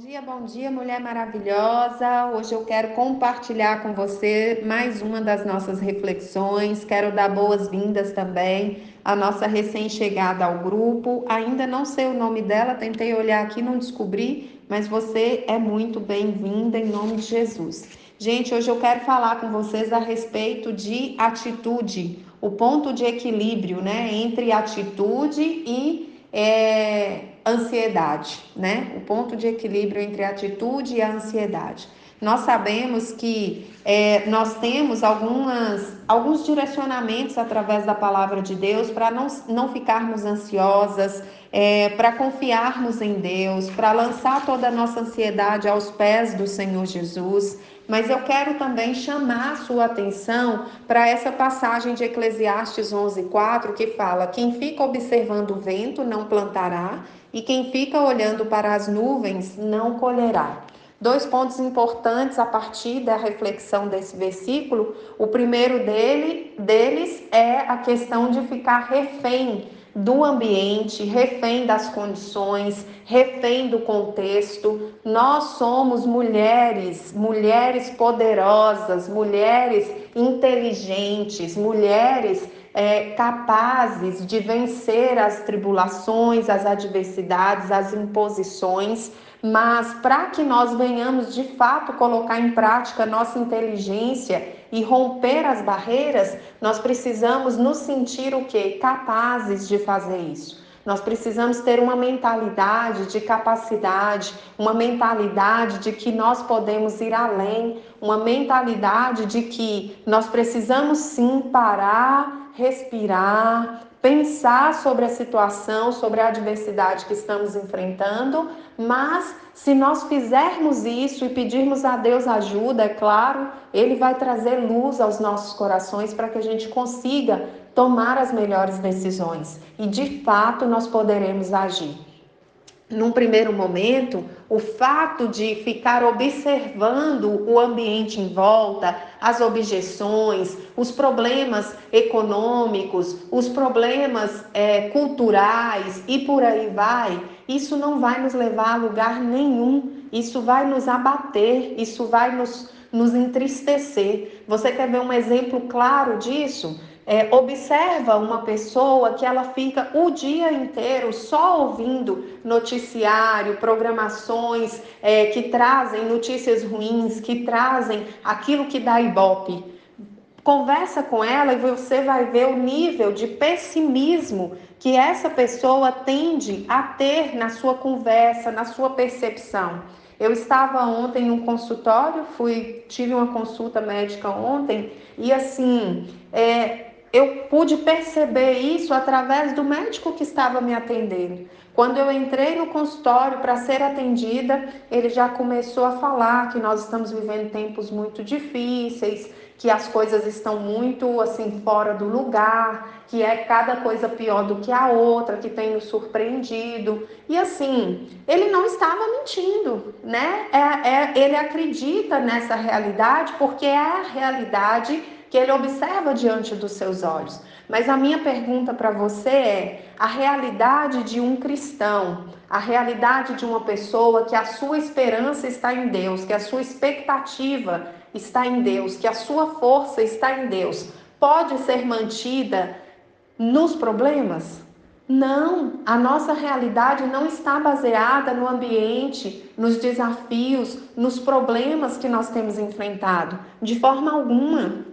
dia, bom dia, mulher maravilhosa. Hoje eu quero compartilhar com você mais uma das nossas reflexões. Quero dar boas-vindas também à nossa recém-chegada ao grupo. Ainda não sei o nome dela, tentei olhar aqui, não descobri, mas você é muito bem-vinda em nome de Jesus. Gente, hoje eu quero falar com vocês a respeito de atitude, o ponto de equilíbrio, né, entre atitude e é, ansiedade, né? O ponto de equilíbrio entre a atitude e a ansiedade. Nós sabemos que é, nós temos algumas, alguns direcionamentos através da palavra de Deus para não, não ficarmos ansiosas, é, para confiarmos em Deus, para lançar toda a nossa ansiedade aos pés do Senhor Jesus. Mas eu quero também chamar a sua atenção para essa passagem de Eclesiastes 11:4 que fala: quem fica observando o vento não plantará e quem fica olhando para as nuvens não colherá. Dois pontos importantes a partir da reflexão desse versículo. O primeiro dele, deles é a questão de ficar refém do ambiente, refém das condições, refém do contexto. Nós somos mulheres, mulheres poderosas, mulheres inteligentes, mulheres é, capazes de vencer as tribulações, as adversidades, as imposições. Mas para que nós venhamos de fato colocar em prática nossa inteligência e romper as barreiras, nós precisamos nos sentir o que? Capazes de fazer isso. Nós precisamos ter uma mentalidade de capacidade, uma mentalidade de que nós podemos ir além, uma mentalidade de que nós precisamos sim parar, respirar, pensar sobre a situação, sobre a adversidade que estamos enfrentando, mas se nós fizermos isso e pedirmos a Deus ajuda, é claro, Ele vai trazer luz aos nossos corações para que a gente consiga tomar as melhores decisões. E de fato nós poderemos agir num primeiro momento, o fato de ficar observando o ambiente em volta, as objeções, os problemas econômicos, os problemas é, culturais e por aí vai, isso não vai nos levar a lugar nenhum, isso vai nos abater, isso vai nos, nos entristecer. Você quer ver um exemplo claro disso? É, observa uma pessoa que ela fica o dia inteiro só ouvindo noticiário, programações é, que trazem notícias ruins, que trazem aquilo que dá ibope. Conversa com ela e você vai ver o nível de pessimismo que essa pessoa tende a ter na sua conversa, na sua percepção. Eu estava ontem em um consultório, fui tive uma consulta médica ontem e assim é, eu pude perceber isso através do médico que estava me atendendo. Quando eu entrei no consultório para ser atendida, ele já começou a falar que nós estamos vivendo tempos muito difíceis, que as coisas estão muito assim fora do lugar, que é cada coisa pior do que a outra, que tem nos surpreendido. E assim, ele não estava mentindo, né? É, é, ele acredita nessa realidade porque é a realidade que ele observa diante dos seus olhos. Mas a minha pergunta para você é: a realidade de um cristão, a realidade de uma pessoa que a sua esperança está em Deus, que a sua expectativa está em Deus, que a sua força está em Deus, pode ser mantida nos problemas? Não, a nossa realidade não está baseada no ambiente, nos desafios, nos problemas que nós temos enfrentado, de forma alguma.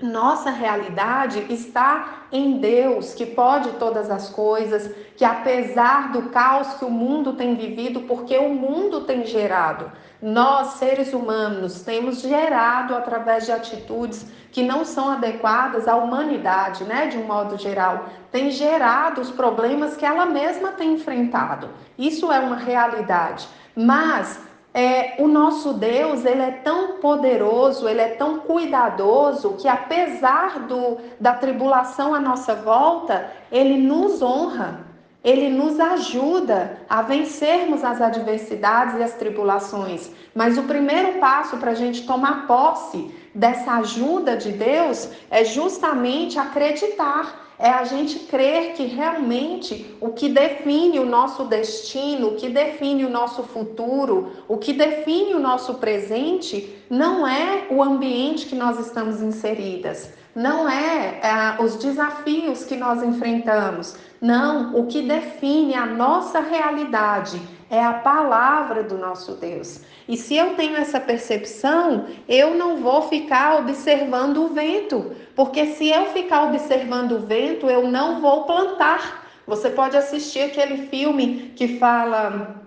Nossa realidade está em Deus, que pode todas as coisas, que apesar do caos que o mundo tem vivido, porque o mundo tem gerado, nós, seres humanos, temos gerado através de atitudes que não são adequadas à humanidade, né, de um modo geral, tem gerado os problemas que ela mesma tem enfrentado. Isso é uma realidade. Mas é, o nosso Deus, ele é tão poderoso, ele é tão cuidadoso, que apesar do, da tribulação à nossa volta, ele nos honra, ele nos ajuda a vencermos as adversidades e as tribulações. Mas o primeiro passo para a gente tomar posse dessa ajuda de Deus é justamente acreditar É a gente crer que realmente o que define o nosso destino, o que define o nosso futuro, o que define o nosso presente, não é o ambiente que nós estamos inseridas, não é, é os desafios que nós enfrentamos. Não, o que define a nossa realidade é a palavra do nosso Deus. E se eu tenho essa percepção, eu não vou ficar observando o vento, porque se eu ficar observando o vento, eu não vou plantar. Você pode assistir aquele filme que fala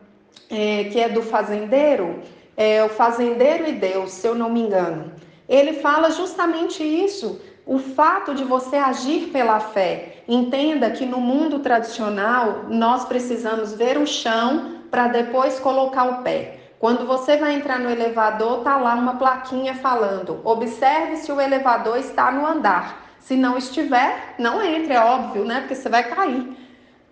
é, que é do fazendeiro, é, o fazendeiro e Deus, se eu não me engano. Ele fala justamente isso. O fato de você agir pela fé. Entenda que no mundo tradicional nós precisamos ver o chão para depois colocar o pé. Quando você vai entrar no elevador, tá lá uma plaquinha falando: observe se o elevador está no andar. Se não estiver, não entre, é óbvio, né? Porque você vai cair.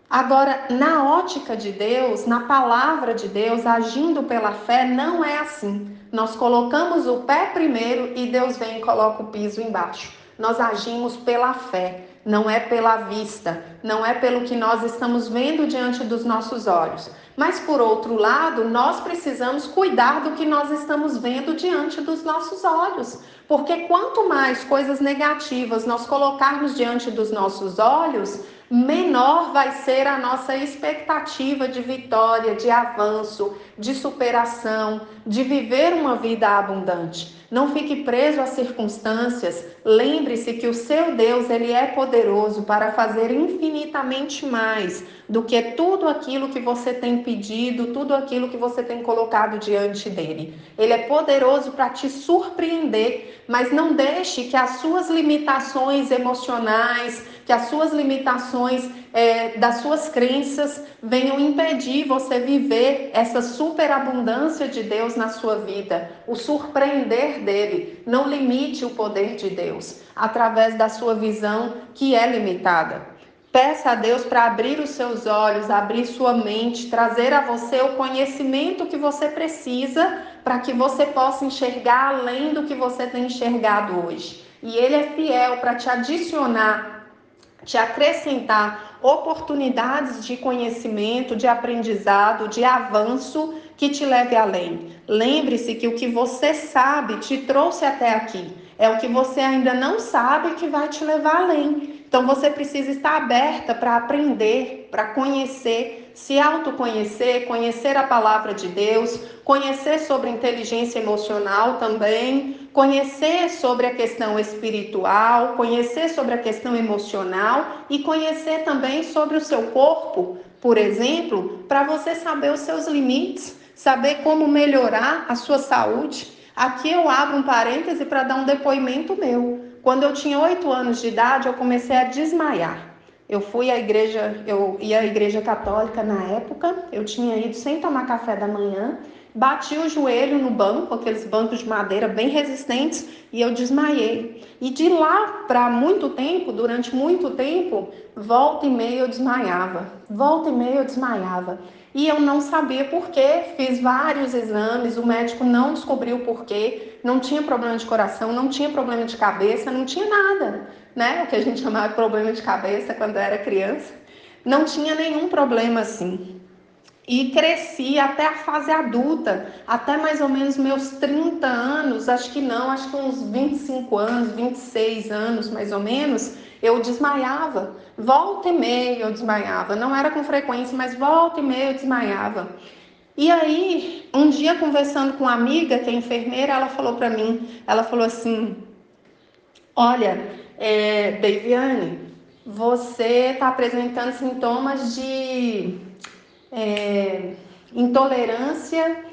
Agora, na ótica de Deus, na palavra de Deus, agindo pela fé, não é assim. Nós colocamos o pé primeiro e Deus vem e coloca o piso embaixo. Nós agimos pela fé, não é pela vista, não é pelo que nós estamos vendo diante dos nossos olhos. Mas por outro lado, nós precisamos cuidar do que nós estamos vendo diante dos nossos olhos. Porque quanto mais coisas negativas nós colocarmos diante dos nossos olhos, menor vai ser a nossa expectativa de vitória, de avanço, de superação, de viver uma vida abundante. Não fique preso às circunstâncias. Lembre-se que o seu Deus, ele é poderoso para fazer infinitamente mais do que tudo aquilo que você tem pedido, tudo aquilo que você tem colocado diante dele. Ele é poderoso para te surpreender, mas não deixe que as suas limitações emocionais, que as suas limitações é, das suas crenças venham impedir você viver essa superabundância de Deus na sua vida, o surpreender dele. Não limite o poder de Deus através da sua visão que é limitada. Peça a Deus para abrir os seus olhos, abrir sua mente, trazer a você o conhecimento que você precisa para que você possa enxergar além do que você tem enxergado hoje. E Ele é fiel para te adicionar te acrescentar oportunidades de conhecimento, de aprendizado, de avanço que te leve além. Lembre-se que o que você sabe te trouxe até aqui. É o que você ainda não sabe que vai te levar além. Então você precisa estar aberta para aprender, para conhecer, se autoconhecer, conhecer a palavra de Deus, conhecer sobre inteligência emocional também, conhecer sobre a questão espiritual, conhecer sobre a questão emocional e conhecer também sobre o seu corpo, por exemplo, para você saber os seus limites, saber como melhorar a sua saúde. Aqui eu abro um parêntese para dar um depoimento meu. Quando eu tinha oito anos de idade, eu comecei a desmaiar. Eu fui à igreja, eu ia à igreja católica na época, eu tinha ido sem tomar café da manhã bati o joelho no banco, aqueles bancos de madeira bem resistentes, e eu desmaiei. E de lá para muito tempo, durante muito tempo, volta e meia eu desmaiava, volta e meia eu desmaiava. E eu não sabia por quê, fiz vários exames, o médico não descobriu por quê, não tinha problema de coração, não tinha problema de cabeça, não tinha nada, né? O que a gente chamava de problema de cabeça quando era criança. Não tinha nenhum problema assim e cresci até a fase adulta, até mais ou menos meus 30 anos, acho que não, acho que uns 25 anos, 26 anos mais ou menos, eu desmaiava. Volta e meia eu desmaiava. Não era com frequência, mas volta e meia eu desmaiava. E aí, um dia conversando com uma amiga que é enfermeira, ela falou para mim, ela falou assim: Olha, é, Daviane, você está apresentando sintomas de é, intolerância.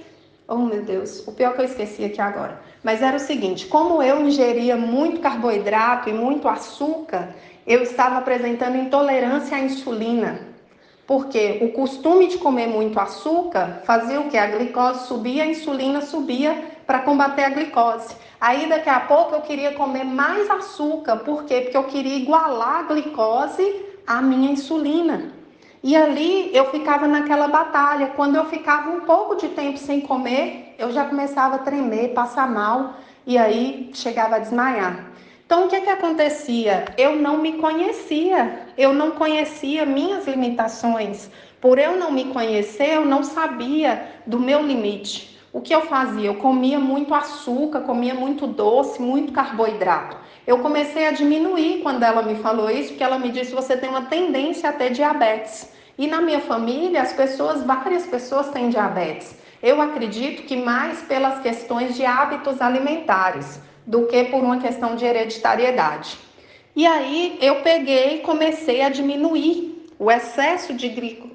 Oh meu Deus, o pior que eu esqueci aqui agora. Mas era o seguinte: como eu ingeria muito carboidrato e muito açúcar, eu estava apresentando intolerância à insulina. Porque o costume de comer muito açúcar fazia o que? A glicose subia, a insulina subia para combater a glicose. Aí daqui a pouco eu queria comer mais açúcar. Por quê? Porque eu queria igualar a glicose à minha insulina. E ali eu ficava naquela batalha. Quando eu ficava um pouco de tempo sem comer, eu já começava a tremer, passar mal e aí chegava a desmaiar. Então o que, que acontecia? Eu não me conhecia, eu não conhecia minhas limitações. Por eu não me conhecer, eu não sabia do meu limite. O que eu fazia? Eu comia muito açúcar, comia muito doce, muito carboidrato. Eu comecei a diminuir quando ela me falou isso, porque ela me disse: você tem uma tendência a ter diabetes. E na minha família, as pessoas, várias pessoas têm diabetes. Eu acredito que mais pelas questões de hábitos alimentares do que por uma questão de hereditariedade. E aí eu peguei e comecei a diminuir o excesso de,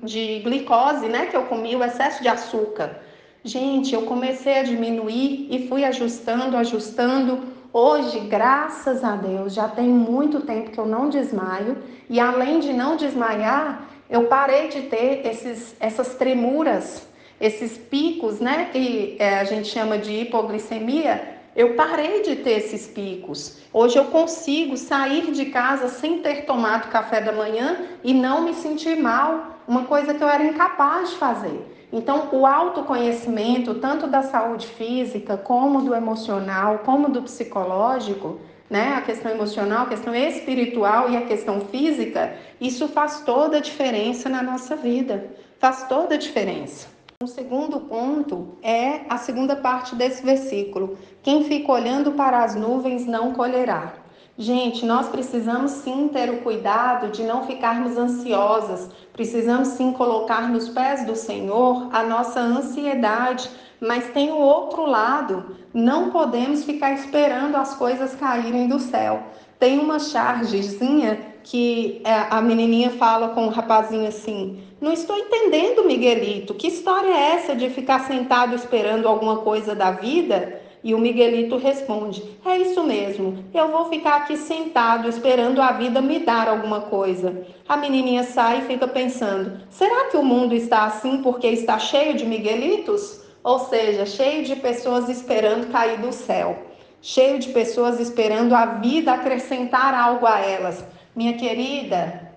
de glicose, né, que eu comi, o excesso de açúcar. Gente, eu comecei a diminuir e fui ajustando, ajustando. Hoje, graças a Deus, já tem muito tempo que eu não desmaio e além de não desmaiar, eu parei de ter esses, essas tremuras, esses picos, né, que é, a gente chama de hipoglicemia. Eu parei de ter esses picos. Hoje eu consigo sair de casa sem ter tomado café da manhã e não me sentir mal, uma coisa que eu era incapaz de fazer. Então, o autoconhecimento, tanto da saúde física, como do emocional, como do psicológico, né? A questão emocional, a questão espiritual e a questão física, isso faz toda a diferença na nossa vida. Faz toda a diferença. O segundo ponto é a segunda parte desse versículo: quem fica olhando para as nuvens não colherá. Gente, nós precisamos sim ter o cuidado de não ficarmos ansiosas, precisamos sim colocar nos pés do Senhor a nossa ansiedade, mas tem o outro lado, não podemos ficar esperando as coisas caírem do céu. Tem uma chargezinha que é, a menininha fala com o rapazinho assim: Não estou entendendo, Miguelito, que história é essa de ficar sentado esperando alguma coisa da vida? E o Miguelito responde: É isso mesmo, eu vou ficar aqui sentado esperando a vida me dar alguma coisa. A menininha sai e fica pensando: será que o mundo está assim porque está cheio de Miguelitos? Ou seja, cheio de pessoas esperando cair do céu, cheio de pessoas esperando a vida acrescentar algo a elas. Minha querida,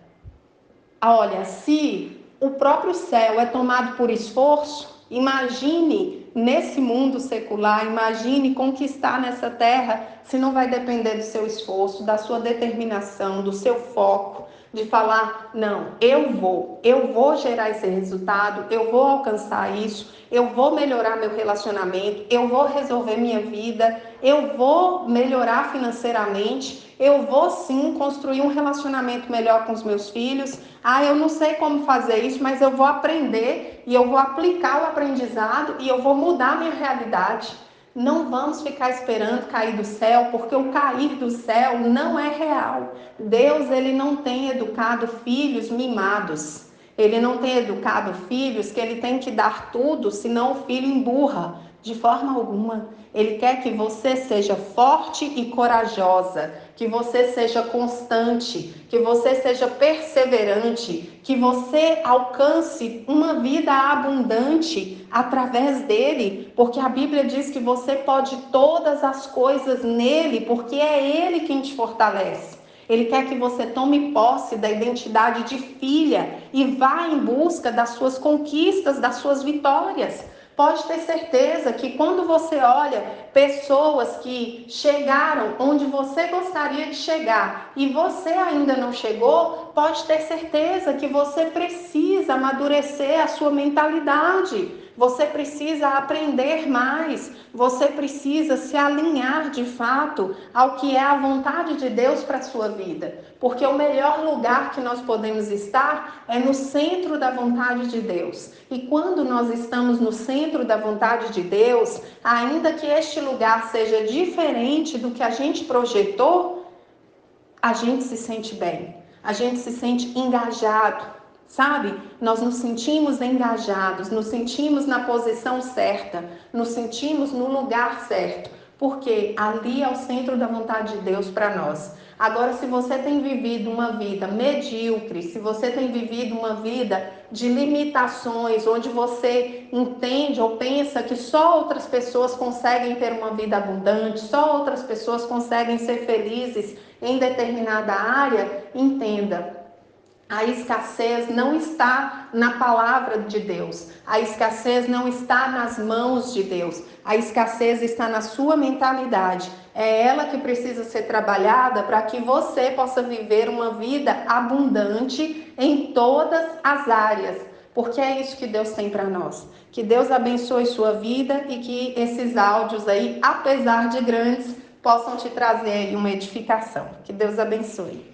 olha, se o próprio céu é tomado por esforço, imagine nesse mundo secular, imagine conquistar nessa terra se não vai depender do seu esforço, da sua determinação, do seu foco, de falar: não, eu vou, eu vou gerar esse resultado, eu vou alcançar isso, eu vou melhorar meu relacionamento, eu vou resolver minha vida, eu vou melhorar financeiramente eu vou sim construir um relacionamento melhor com os meus filhos. Ah, eu não sei como fazer isso, mas eu vou aprender e eu vou aplicar o aprendizado e eu vou mudar minha realidade. Não vamos ficar esperando cair do céu, porque o cair do céu não é real. Deus, ele não tem educado filhos mimados. Ele não tem educado filhos que ele tem que dar tudo, senão o filho emburra. De forma alguma. Ele quer que você seja forte e corajosa, que você seja constante, que você seja perseverante, que você alcance uma vida abundante através dele, porque a Bíblia diz que você pode todas as coisas nele, porque é ele quem te fortalece. Ele quer que você tome posse da identidade de filha e vá em busca das suas conquistas, das suas vitórias. Pode ter certeza que quando você olha pessoas que chegaram onde você gostaria de chegar e você ainda não chegou, pode ter certeza que você precisa amadurecer a sua mentalidade. Você precisa aprender mais, você precisa se alinhar de fato ao que é a vontade de Deus para a sua vida. Porque o melhor lugar que nós podemos estar é no centro da vontade de Deus. E quando nós estamos no centro da vontade de Deus, ainda que este lugar seja diferente do que a gente projetou, a gente se sente bem, a gente se sente engajado, sabe? Nós nos sentimos engajados, nos sentimos na posição certa, nos sentimos no lugar certo, porque ali é o centro da vontade de Deus para nós. Agora, se você tem vivido uma vida medíocre, se você tem vivido uma vida de limitações, onde você entende ou pensa que só outras pessoas conseguem ter uma vida abundante, só outras pessoas conseguem ser felizes em determinada área, entenda A escassez não está na palavra de Deus. A escassez não está nas mãos de Deus. A escassez está na sua mentalidade. É ela que precisa ser trabalhada para que você possa viver uma vida abundante em todas as áreas. Porque é isso que Deus tem para nós. Que Deus abençoe sua vida e que esses áudios aí, apesar de grandes, possam te trazer uma edificação. Que Deus abençoe.